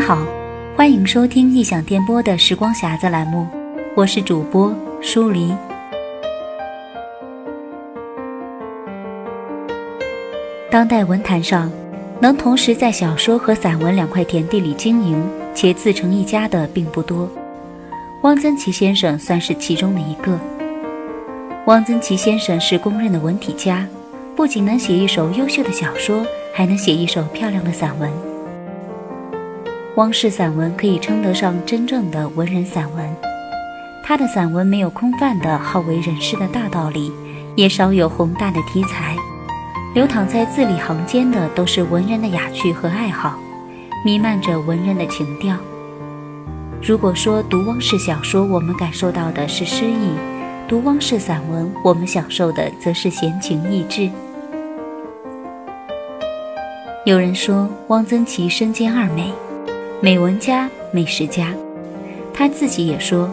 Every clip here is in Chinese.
好，欢迎收听异想电波的时光匣子栏目，我是主播舒黎。当代文坛上，能同时在小说和散文两块田地里经营且自成一家的并不多，汪曾祺先生算是其中的一个。汪曾祺先生是公认的文体家，不仅能写一首优秀的小说，还能写一首漂亮的散文。汪氏散文可以称得上真正的文人散文，他的散文没有空泛的好为人师的大道理，也少有宏大的题材，流淌在字里行间的都是文人的雅趣和爱好，弥漫着文人的情调。如果说读汪氏小说，我们感受到的是诗意；读汪氏散文，我们享受的则是闲情逸致。有人说汪曾祺身兼二美。美文家、美食家，他自己也说，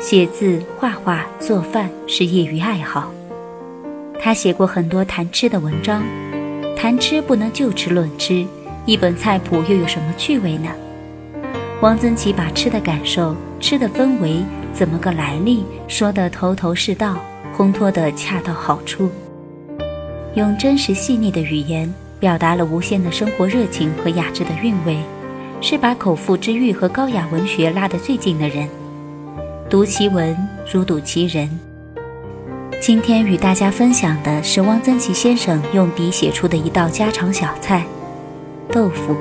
写字、画画、做饭是业余爱好。他写过很多谈吃的文章，谈吃不能就吃论吃，一本菜谱又有什么趣味呢？汪曾祺把吃的感受、吃的氛围、怎么个来历说得头头是道，烘托得恰到好处，用真实细腻的语言表达了无限的生活热情和雅致的韵味。是把口腹之欲和高雅文学拉得最近的人，读其文如睹其人。今天与大家分享的是汪曾祺先生用笔写出的一道家常小菜——豆腐。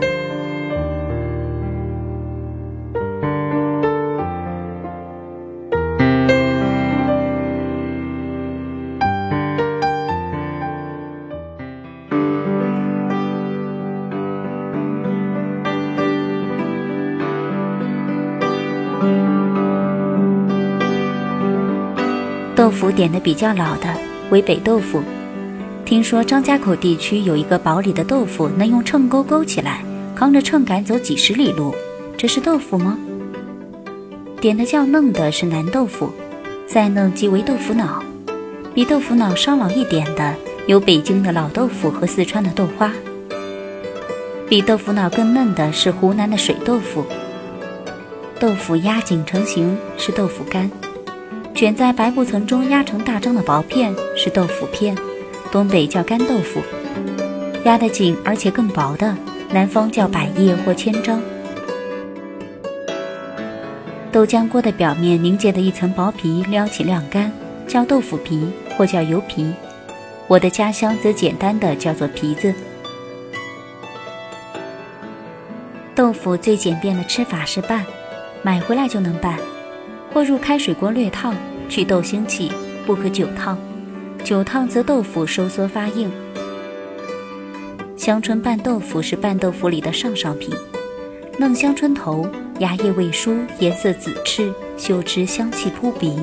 豆腐点的比较老的为北豆腐，听说张家口地区有一个堡里的豆腐能用秤钩勾起来，扛着秤杆走几十里路，这是豆腐吗？点的较嫩的是南豆腐，再嫩即为豆腐脑，比豆腐脑稍老一点的有北京的老豆腐和四川的豆花，比豆腐脑更嫩的是湖南的水豆腐。豆腐压紧成型是豆腐干。卷在白布层中压成大张的薄片是豆腐片，东北叫干豆腐；压得紧而且更薄的，南方叫百叶或千张。豆浆锅的表面凝结的一层薄皮撩起晾干，叫豆腐皮或叫油皮。我的家乡则简单的叫做皮子。豆腐最简便的吃法是拌，买回来就能拌。或入开水锅略烫，去豆腥气，不可久烫。久烫则豆腐收缩发硬。香椿拌豆腐是拌豆腐里的上上品。嫩香椿头，芽叶未疏，颜色紫赤，嗅之香气扑鼻。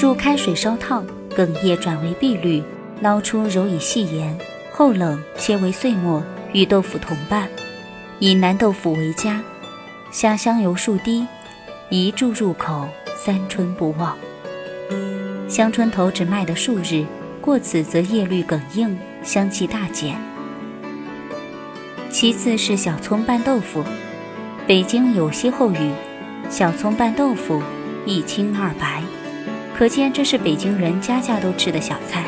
入开水烧烫，梗叶转为碧绿，捞出揉以细盐，后冷切为碎末，与豆腐同拌。以南豆腐为佳，虾香油数滴。一注入口，三春不忘。香椿头只卖得数日，过此则叶绿梗硬，香气大减。其次是小葱拌豆腐，北京有歇后语：“小葱拌豆腐，一清二白。”可见这是北京人家家都吃的小菜。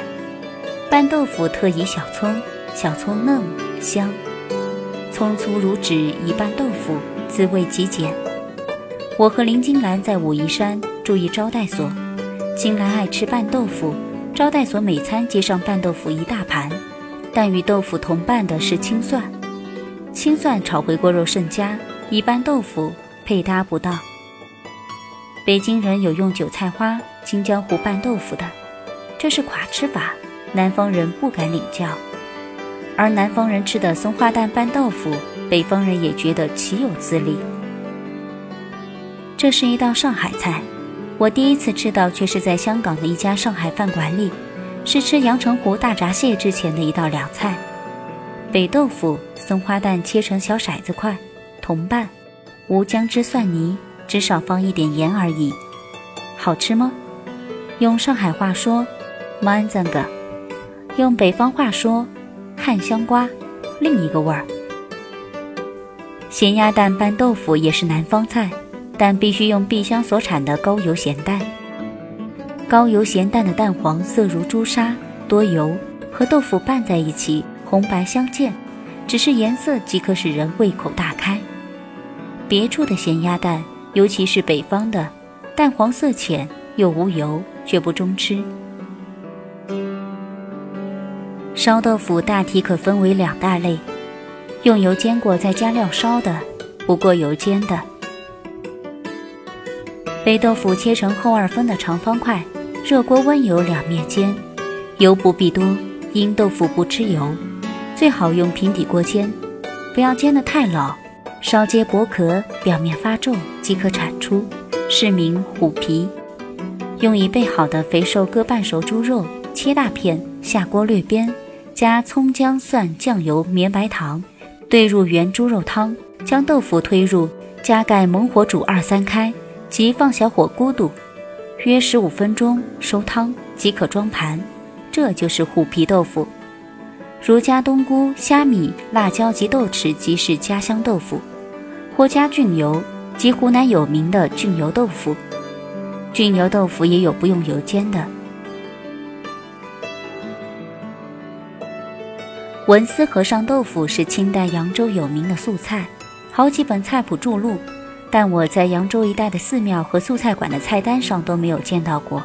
拌豆腐特以小葱，小葱嫩香，葱粗如纸一拌豆腐，滋味极简。我和林金兰在武夷山住一招待所，金兰爱吃拌豆腐，招待所每餐接上拌豆腐一大盘，但与豆腐同拌的是青蒜，青蒜炒回锅肉甚佳，一拌豆腐配搭不当。北京人有用韭菜花、青椒糊拌豆腐的，这是垮吃法，南方人不敢领教。而南方人吃的松花蛋拌豆腐，北方人也觉得岂有此理。这是一道上海菜，我第一次吃到却是在香港的一家上海饭馆里，是吃阳澄湖大闸蟹之前的一道凉菜。北豆腐、松花蛋切成小骰子块，同拌，无姜汁蒜泥，只少放一点盐而已。好吃吗？用上海话说，man 赞个；用北方话说，汉香瓜，另一个味儿。咸鸭蛋拌豆腐也是南方菜，但必须用碧乡所产的高油咸蛋。高油咸蛋的蛋黄色如朱砂，多油，和豆腐拌在一起，红白相间，只是颜色即可使人胃口大开。别处的咸鸭蛋，尤其是北方的，蛋黄色浅又无油，却不中吃。烧豆腐大体可分为两大类：用油煎过再加料烧的，不过油煎的。北豆腐切成厚二分的长方块，热锅温油两面煎，油不必多，因豆腐不吃油，最好用平底锅煎，不要煎得太老，烧结薄壳，表面发皱即可铲出，是名虎皮。用已备好的肥瘦各半熟猪肉切大片，下锅略煸。加葱姜蒜酱油绵白糖，兑入原猪肉汤，将豆腐推入，加盖猛火煮二三开，即放小火咕嘟，约十五分钟收汤即可装盘。这就是虎皮豆腐。如加冬菇、虾米、辣椒及豆豉，即是家乡豆腐；或加菌油，即湖南有名的菌油豆腐。菌油豆腐也有不用油煎的。文思和尚豆腐是清代扬州有名的素菜，好几本菜谱注录，但我在扬州一带的寺庙和素菜馆的菜单上都没有见到过。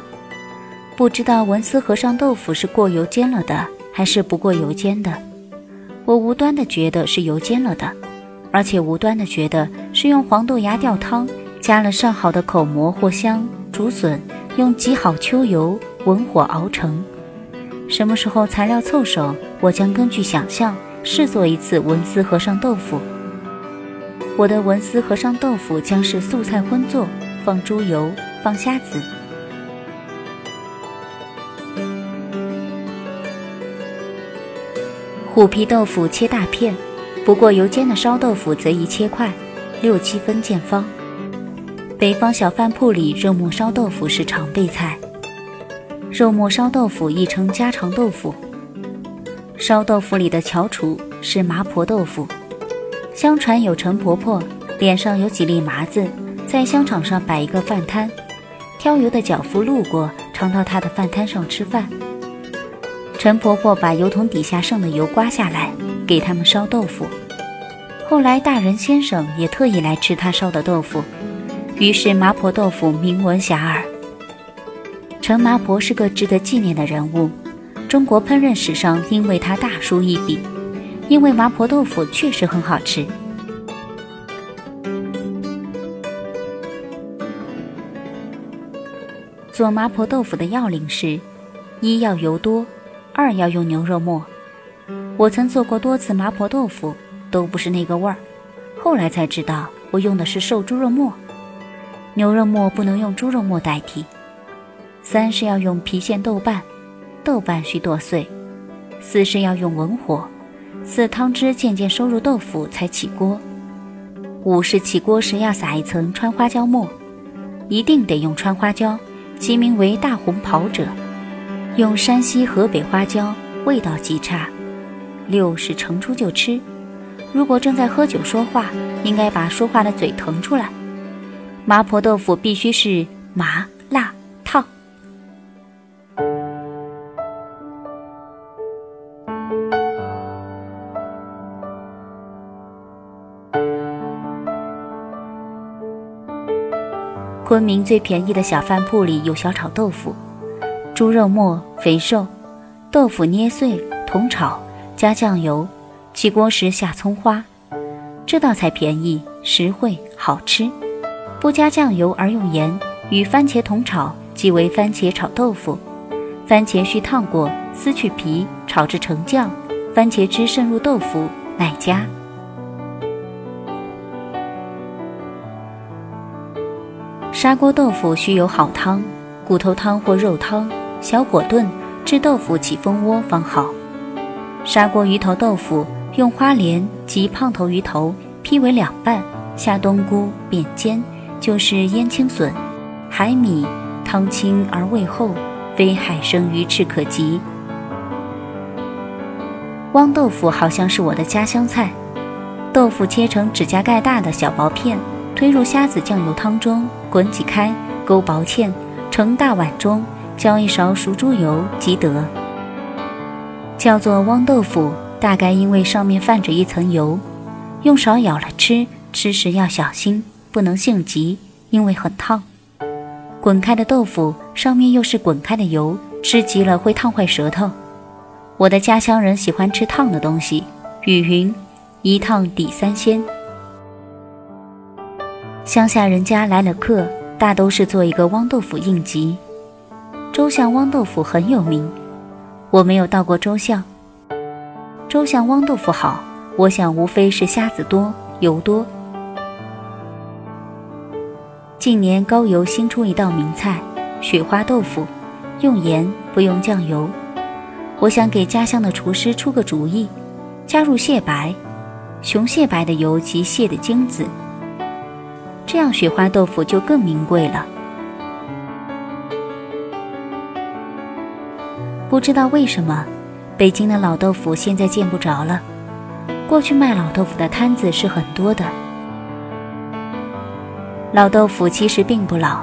不知道文思和尚豆腐是过油煎了的，还是不过油煎的？我无端的觉得是油煎了的，而且无端的觉得是用黄豆芽吊汤，加了上好的口蘑或香、竹笋，用极好秋油文火熬成。什么时候材料凑手？我将根据想象试做一次文思和尚豆腐。我的文思和尚豆腐将是素菜荤做，放猪油，放虾子。虎皮豆腐切大片，不过油煎的烧豆腐则宜切块，六七分见方。北方小饭铺里肉末烧豆腐是常备菜。肉末烧豆腐亦称家常豆腐。烧豆腐里的翘楚是麻婆豆腐。相传有陈婆婆脸上有几粒麻子，在香场上摆一个饭摊，挑油的脚夫路过，常到她的饭摊上吃饭。陈婆婆把油桶底下剩的油刮下来，给他们烧豆腐。后来大人先生也特意来吃她烧的豆腐，于是麻婆豆腐名闻遐迩。陈麻婆是个值得纪念的人物。中国烹饪史上应为她大书一笔，因为麻婆豆腐确实很好吃。做麻婆豆腐的要领是：一要油多，二要用牛肉末。我曾做过多次麻婆豆腐，都不是那个味儿。后来才知道，我用的是瘦猪肉末，牛肉末不能用猪肉末代替。三是要用郫县豆瓣。豆瓣需剁碎，四是要用文火，四汤汁渐渐收入豆腐才起锅。五是起锅时要撒一层川花椒末，一定得用川花椒，其名为大红袍者，用山西、河北花椒味道极差。六是盛出就吃，如果正在喝酒说话，应该把说话的嘴腾出来。麻婆豆腐必须是麻辣。昆明最便宜的小饭铺里有小炒豆腐，猪肉末肥瘦，豆腐捏碎同炒，加酱油，起锅时下葱花。这道菜便宜实惠好吃，不加酱油而用盐，与番茄同炒即为番茄炒豆腐。番茄需烫过，撕去皮，炒至成酱，番茄汁渗入豆腐，乃加。砂锅豆腐需有好汤，骨头汤或肉汤，小火炖至豆腐起蜂窝方好。砂锅鱼头豆腐用花莲及胖头鱼头劈为两半，下冬菇扁尖，就是腌青笋、海米，汤清而味厚，非海生鱼翅可及。汪豆腐好像是我的家乡菜，豆腐切成指甲盖大的小薄片，推入虾子酱油汤中，滚挤开，勾薄芡，盛大碗中，浇一勺熟猪油即得。叫做汪豆腐，大概因为上面泛着一层油。用勺舀了吃，吃时要小心，不能性急，因为很烫。滚开的豆腐上面又是滚开的油，吃急了会烫坏舌头。我的家乡人喜欢吃烫的东西，语云。一烫抵三鲜。乡下人家来了客，大都是做一个汪豆腐应急。周巷汪豆腐很有名，我没有到过周巷。周巷汪豆腐好，我想无非是虾子多，油多。近年高邮新出一道名菜——雪花豆腐，用盐不用酱油。我想给家乡的厨师出个主意，加入蟹白。雄蟹白的油及蟹的精子，这样雪花豆腐就更名贵了。不知道为什么，北京的老豆腐现在见不着了。过去卖老豆腐的摊子是很多的。老豆腐其实并不老，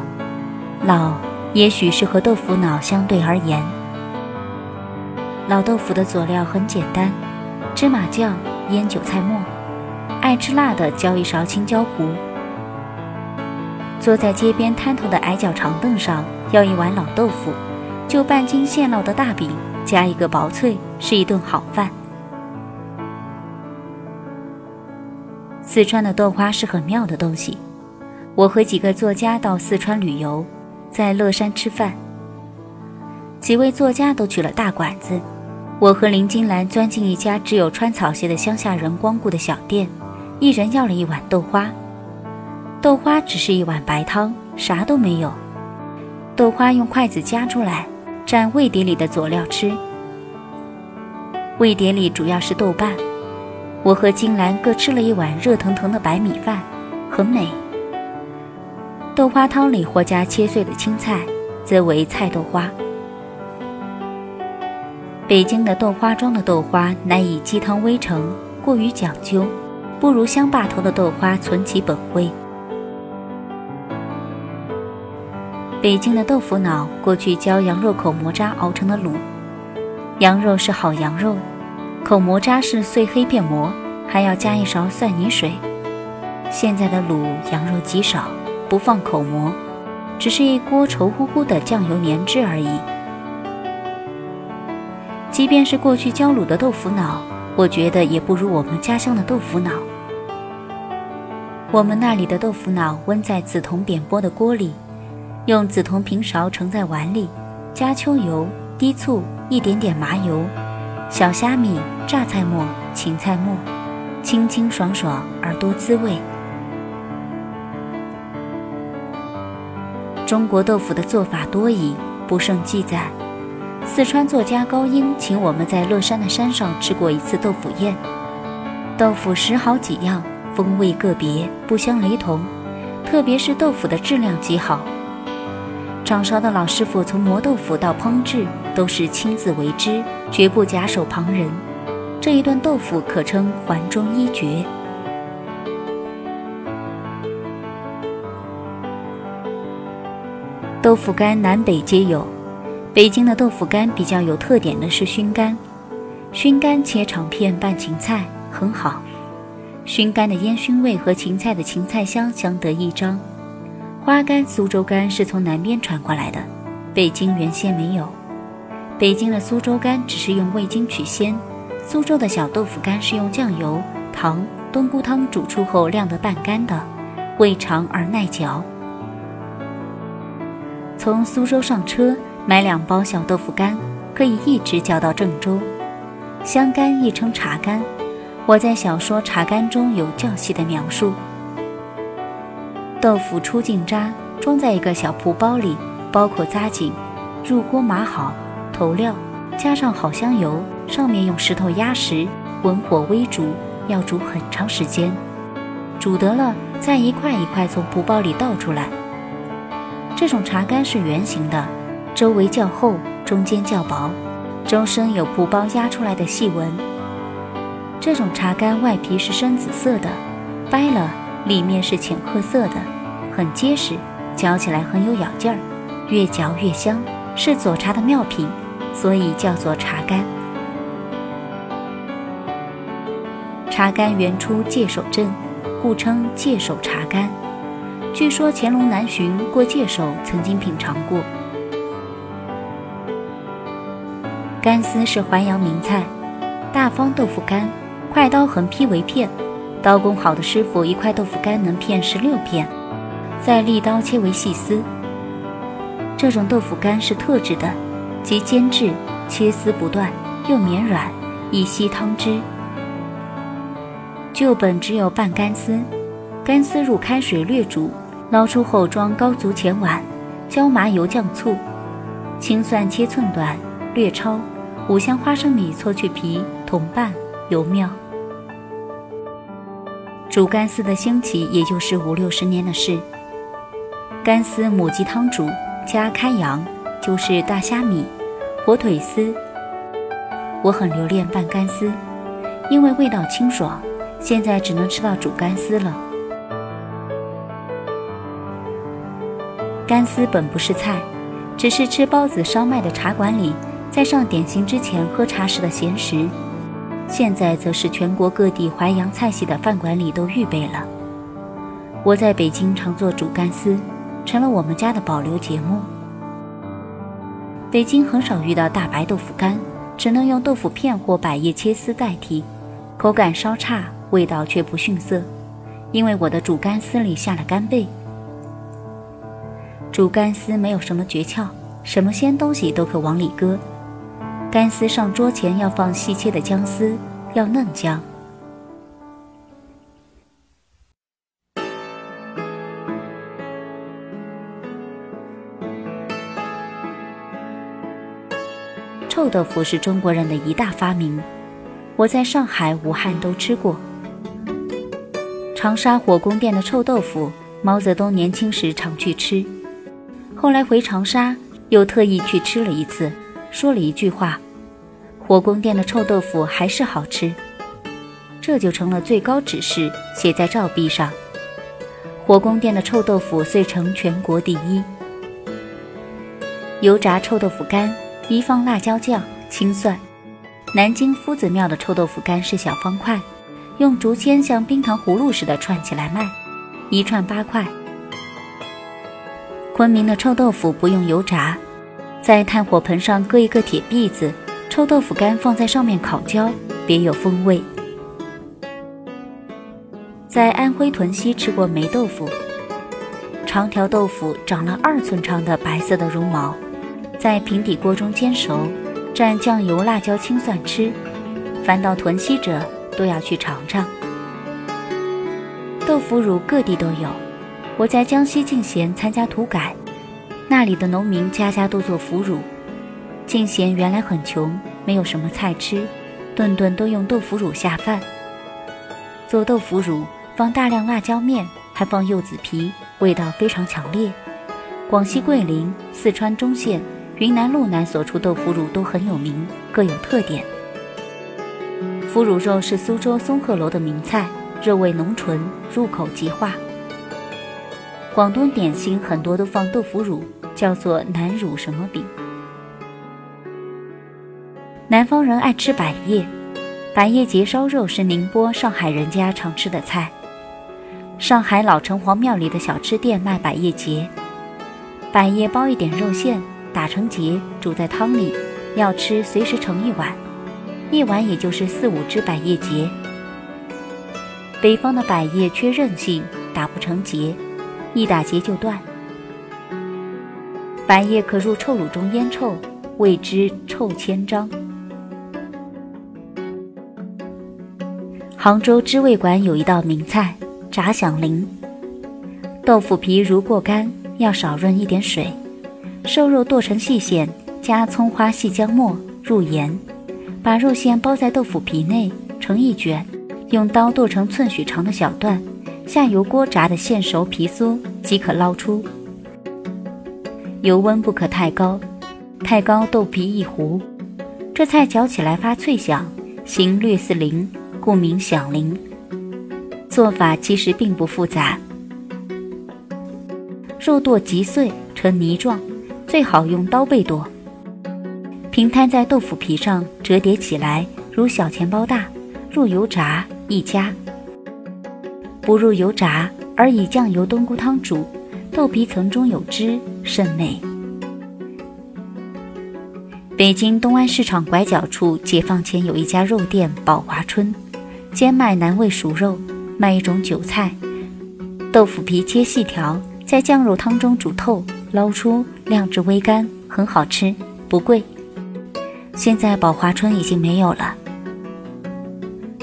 老也许是和豆腐脑相对而言。老豆腐的佐料很简单，芝麻酱。腌韭菜末，爱吃辣的浇一勺青椒糊。坐在街边摊头的矮脚长凳上，要一碗老豆腐，就半斤现烙的大饼，加一个薄脆，是一顿好饭。四川的豆花是很妙的东西。我和几个作家到四川旅游，在乐山吃饭，几位作家都去了大馆子。我和林金兰钻进一家只有穿草鞋的乡下人光顾的小店，一人要了一碗豆花。豆花只是一碗白汤，啥都没有。豆花用筷子夹出来，蘸味碟里的佐料吃。味碟里主要是豆瓣。我和金兰各吃了一碗热腾腾的白米饭，很美。豆花汤里或加切碎的青菜，则为菜豆花。北京的豆花庄的豆花乃以鸡汤煨成，过于讲究，不如乡坝头的豆花存其本味。北京的豆腐脑过去浇羊肉口蘑渣熬成的卤，羊肉是好羊肉，口蘑渣是碎黑片馍，还要加一勺蒜泥水。现在的卤羊肉极少，不放口蘑，只是一锅稠乎乎的酱油粘汁而已。即便是过去浇卤的豆腐脑，我觉得也不如我们家乡的豆腐脑。我们那里的豆腐脑温在紫铜扁拨的锅里，用紫铜平勺盛在碗里，加秋油、低醋、一点点麻油、小虾米、榨菜末、芹菜末，清清爽爽而多滋味。中国豆腐的做法多矣，不胜记载。四川作家高英请我们在乐山的山上吃过一次豆腐宴，豆腐十好几样，风味个别，不相雷同，特别是豆腐的质量极好。掌勺的老师傅从磨豆腐到烹制都是亲自为之，绝不假手旁人。这一顿豆腐可称环中一绝。豆腐干南北皆有。北京的豆腐干比较有特点的是熏干，熏干切长片拌芹菜很好。熏干的烟熏味和芹菜的芹菜香相得益彰。花干、苏州干是从南边传过来的，北京原先没有。北京的苏州干只是用味精取鲜，苏州的小豆腐干是用酱油、糖、冬菇汤煮出后晾得半干的，味长而耐嚼。从苏州上车。买两包小豆腐干，可以一直嚼到郑州。香干亦称茶干，我在小说《茶干》中有较细的描述。豆腐出净渣，装在一个小布包里，包口扎紧，入锅码好，投料，加上好香油，上面用石头压实，文火微煮，要煮很长时间。煮得了，再一块一块从布包里倒出来。这种茶干是圆形的。周围较厚，中间较薄，周身有布包压出来的细纹。这种茶干外皮是深紫色的，掰了里面是浅褐色的，很结实，嚼起来很有咬劲儿，越嚼越香，是佐茶的妙品，所以叫做茶干。茶干原出界首镇，故称界首茶干。据说乾隆南巡过界首，曾经品尝过。干丝是淮扬名菜，大方豆腐干，快刀横劈为片，刀工好的师傅一块豆腐干能片十六片，再立刀切为细丝。这种豆腐干是特制的，即煎制，切丝不断，又绵软，易吸汤汁。旧本只有半干丝，干丝入开水略煮，捞出后装高足前碗，椒麻油酱醋，青蒜切寸短，略焯，五香花生米搓去皮，同拌，油妙。煮干丝的兴起也就是五六十年的事。干丝母鸡汤煮，加开阳，就是大虾米、火腿丝。我很留恋拌干丝，因为味道清爽。现在只能吃到煮干丝了。干丝本不是菜，只是吃包子、烧麦的茶馆里，在上点心之前喝茶时的闲食。现在则是全国各地淮扬菜系的饭馆里都预备了。我在北京常做煮干丝，成了我们家的保留节目。北京很少遇到大白豆腐干，只能用豆腐片或百叶切丝代替，口感稍差。味道却不逊色，因为我的煮干丝里下了干贝。煮干丝没有什么诀窍，什么鲜东西都可往里搁。干丝上桌前要放细切的姜丝，要嫩姜。臭豆腐是中国人的一大发明，我在上海、武汉都吃过。长沙火宫殿的臭豆腐，毛泽东年轻时常去吃。后来回长沙，又特意去吃了一次，说了一句话：“火宫殿的臭豆腐还是好吃。”这就成了最高指示，写在照壁上。火宫殿的臭豆腐遂成全国第一。油炸臭豆腐干一放辣椒酱、青蒜。南京夫子庙的臭豆腐干是小方块。用竹签像冰糖葫芦似的串起来卖，一串八块。昆明的臭豆腐不用油炸，在炭火盆上搁一个铁篦子，臭豆腐干放在上面烤焦，别有风味。在安徽屯溪吃过霉豆腐，长条豆腐长了二寸长的白色的绒毛，在平底锅中煎熟，蘸酱油、辣椒、青蒜吃。凡到屯溪者。都要去尝尝。豆腐乳各地都有，我在江西进贤参加土改，那里的农民家家都做腐乳。敬贤原来很穷，没有什么菜吃，顿顿都用豆腐乳下饭。做豆腐乳放大量辣椒面，还放柚子皮，味道非常强烈。广西桂林、四川中县、云南路南所出豆腐乳都很有名，各有特点。腐乳肉是苏州松鹤楼的名菜，肉味浓醇，入口即化。广东点心很多都放豆腐乳，叫做南乳什么饼。南方人爱吃百叶，百叶结烧肉是宁波、上海人家常吃的菜。上海老城隍庙里的小吃店卖百叶结，百叶包一点肉馅，打成结，煮在汤里，要吃随时盛一碗。一碗也就是四五只百叶结。北方的百叶缺韧性，打不成结，一打结就断。百叶可入臭卤中腌臭，谓之臭千张。杭州知味馆有一道名菜炸响铃，豆腐皮如过干，要少润一点水，瘦肉剁成细线，加葱花、细姜末，入盐。把肉馅包在豆腐皮内，成一卷，用刀剁成寸许长的小段，下油锅炸的现熟皮酥，即可捞出。油温不可太高，太高豆皮易糊。这菜嚼起来发脆响，形略似铃，故名响铃。做法其实并不复杂，肉剁极碎成泥状，最好用刀背剁。平摊在豆腐皮上，折叠起来如小钱包大，入油炸一夹。不入油炸，而以酱油冬菇汤煮，豆皮层中有汁，甚美。北京东安市场拐角处，解放前有一家肉店“宝华春”，兼卖南味熟肉，卖一种韭菜。豆腐皮切细条，在酱肉汤中煮透，捞出晾至微干，很好吃，不贵。现在宝华春已经没有了。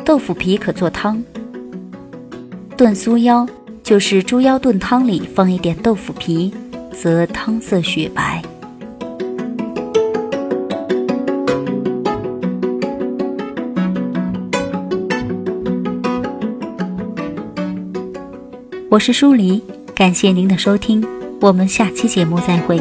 豆腐皮可做汤，炖酥腰就是猪腰炖汤里放一点豆腐皮，则汤色雪白。我是舒黎，感谢您的收听，我们下期节目再会。